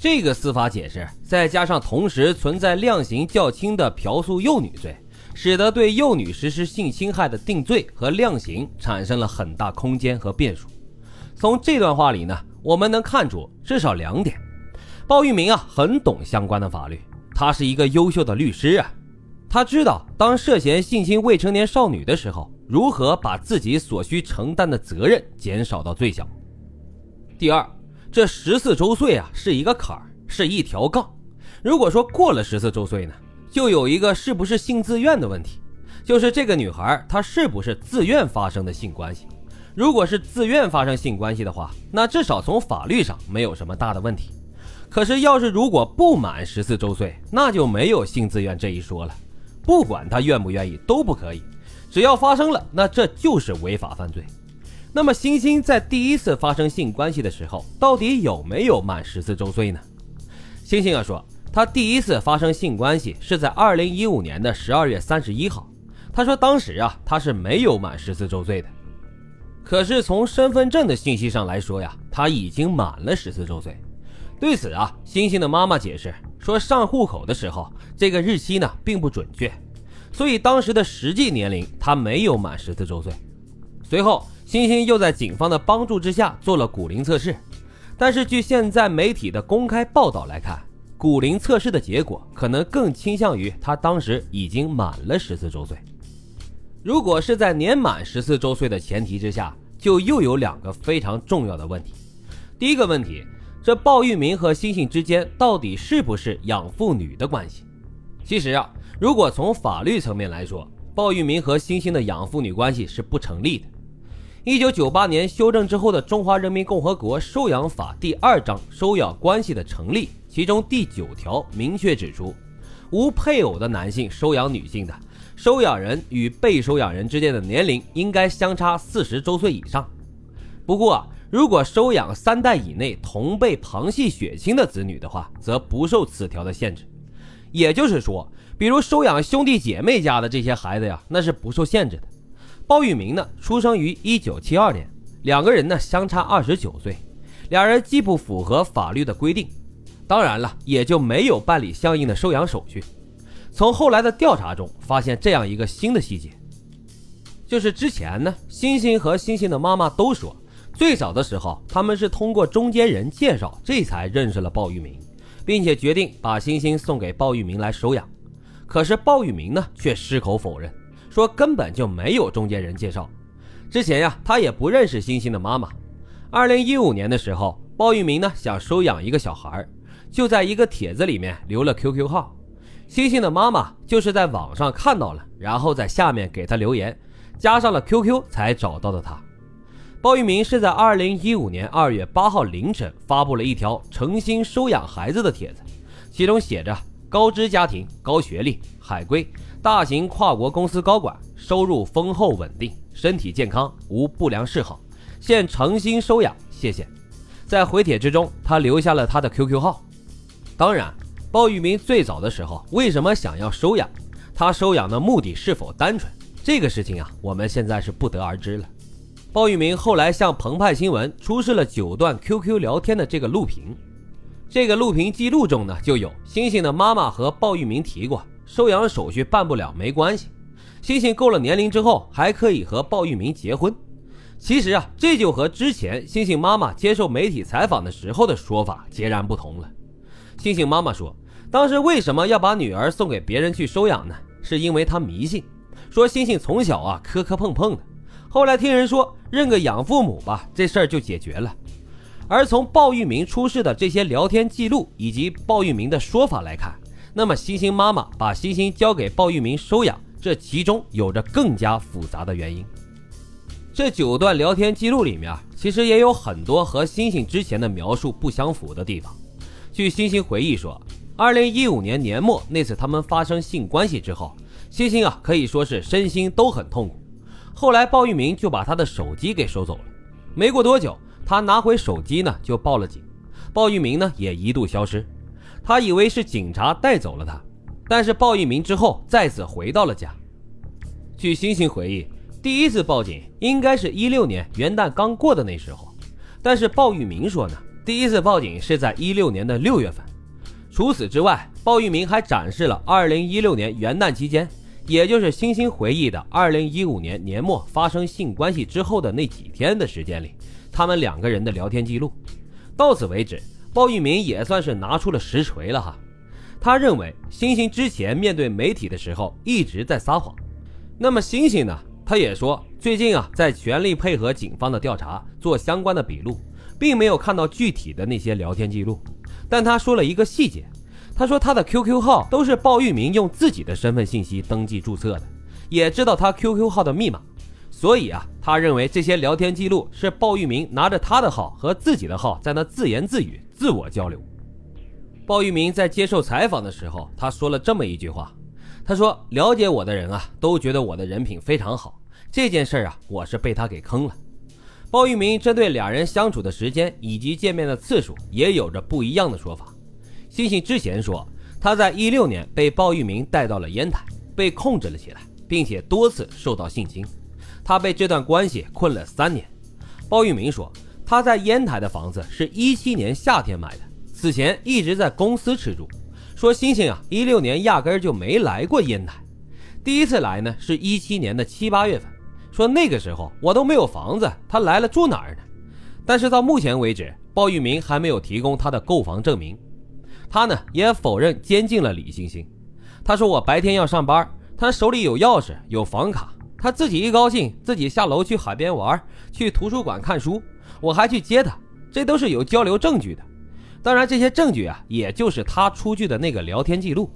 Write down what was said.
这个司法解释，再加上同时存在量刑较轻的嫖宿幼女罪，使得对幼女实施性侵害的定罪和量刑产生了很大空间和变数。从这段话里呢，我们能看出至少两点：鲍玉明啊，很懂相关的法律，他是一个优秀的律师啊，他知道当涉嫌性侵未成年少女的时候，如何把自己所需承担的责任减少到最小。第二。这十四周岁啊，是一个坎儿，是一条杠。如果说过了十四周岁呢，就有一个是不是性自愿的问题，就是这个女孩她是不是自愿发生的性关系。如果是自愿发生性关系的话，那至少从法律上没有什么大的问题。可是要是如果不满十四周岁，那就没有性自愿这一说了。不管她愿不愿意都不可以，只要发生了，那这就是违法犯罪。那么，星星在第一次发生性关系的时候，到底有没有满十四周岁呢？星星啊说，他第一次发生性关系是在二零一五年的十二月三十一号。他说当时啊，他是没有满十四周岁的。可是从身份证的信息上来说呀，他已经满了十四周岁。对此啊，星星的妈妈解释说，上户口的时候这个日期呢并不准确，所以当时的实际年龄他没有满十四周岁。随后。星星又在警方的帮助之下做了骨龄测试，但是据现在媒体的公开报道来看，骨龄测试的结果可能更倾向于他当时已经满了十四周岁。如果是在年满十四周岁的前提之下，就又有两个非常重要的问题。第一个问题，这鲍玉明和星星之间到底是不是养父女的关系？其实啊，如果从法律层面来说，鲍玉明和星星的养父女关系是不成立的。一九九八年修正之后的《中华人民共和国收养法》第二章收养关系的成立，其中第九条明确指出，无配偶的男性收养女性的，收养人与被收养人之间的年龄应该相差四十周岁以上。不过，如果收养三代以内同辈旁系血亲的子女的话，则不受此条的限制。也就是说，比如收养兄弟姐妹家的这些孩子呀，那是不受限制的。鲍玉明呢，出生于一九七二年，两个人呢相差二十九岁，两人既不符合法律的规定，当然了，也就没有办理相应的收养手续。从后来的调查中发现这样一个新的细节，就是之前呢，星星和星星的妈妈都说，最早的时候他们是通过中间人介绍，这才认识了鲍玉明，并且决定把星星送给鲍玉明来收养。可是鲍玉明呢，却矢口否认。说根本就没有中间人介绍，之前呀，他也不认识星星的妈妈。二零一五年的时候，鲍玉明呢想收养一个小孩，就在一个帖子里面留了 QQ 号。星星的妈妈就是在网上看到了，然后在下面给他留言，加上了 QQ 才找到的他。鲍玉明是在二零一五年二月八号凌晨发布了一条诚心收养孩子的帖子，其中写着：高知家庭，高学历，海归。大型跨国公司高管，收入丰厚稳定，身体健康，无不良嗜好，现诚心收养，谢谢。在回帖之中，他留下了他的 QQ 号。当然，鲍玉明最早的时候为什么想要收养？他收养的目的是否单纯？这个事情啊，我们现在是不得而知了。鲍玉明后来向澎湃新闻出示了九段 QQ 聊天的这个录屏，这个录屏记录中呢，就有星星的妈妈和鲍玉明提过。收养手续办不了没关系，星星够了年龄之后还可以和鲍玉明结婚。其实啊，这就和之前星星妈妈接受媒体采访的时候的说法截然不同了。星星妈妈说，当时为什么要把女儿送给别人去收养呢？是因为她迷信，说星星从小啊磕磕碰碰的，后来听人说认个养父母吧，这事儿就解决了。而从鲍玉明出示的这些聊天记录以及鲍玉明的说法来看。那么，星星妈妈把星星交给鲍玉明收养，这其中有着更加复杂的原因。这九段聊天记录里面，其实也有很多和星星之前的描述不相符的地方。据星星回忆说，二零一五年年末那次他们发生性关系之后，星星啊可以说是身心都很痛苦。后来鲍玉明就把他的手机给收走了。没过多久，他拿回手机呢就报了警，鲍玉明呢也一度消失。他以为是警察带走了他，但是鲍玉明之后再次回到了家。据星星回忆，第一次报警应该是一六年元旦刚过的那时候，但是鲍玉明说呢，第一次报警是在一六年的六月份。除此之外，鲍玉明还展示了二零一六年元旦期间，也就是星星回忆的二零一五年年末发生性关系之后的那几天的时间里，他们两个人的聊天记录。到此为止，鲍玉明也算是拿出了实锤了哈。他认为星星之前面对媒体的时候一直在撒谎。那么星星呢？他也说最近啊在全力配合警方的调查，做相关的笔录，并没有看到具体的那些聊天记录。但他说了一个细节，他说他的 QQ 号都是鲍玉明用自己的身份信息登记注册的，也知道他 QQ 号的密码。所以啊，他认为这些聊天记录是鲍玉明拿着他的号和自己的号在那自言自语、自我交流。鲍玉明在接受采访的时候，他说了这么一句话：“他说了解我的人啊，都觉得我的人品非常好。这件事啊，我是被他给坑了。”鲍玉明针对俩人相处的时间以及见面的次数，也有着不一样的说法。星星之前说，他在一六年被鲍玉明带到了烟台，被控制了起来，并且多次受到性侵。他被这段关系困了三年。鲍玉明说，他在烟台的房子是一七年夏天买的。此前一直在公司吃住，说星星啊，一六年压根儿就没来过烟台，第一次来呢是一七年的七八月份，说那个时候我都没有房子，他来了住哪儿呢？但是到目前为止，鲍玉明还没有提供他的购房证明，他呢也否认监禁了李星星。他说我白天要上班，他手里有钥匙有房卡，他自己一高兴自己下楼去海边玩，去图书馆看书，我还去接他，这都是有交流证据的。当然，这些证据啊，也就是他出具的那个聊天记录。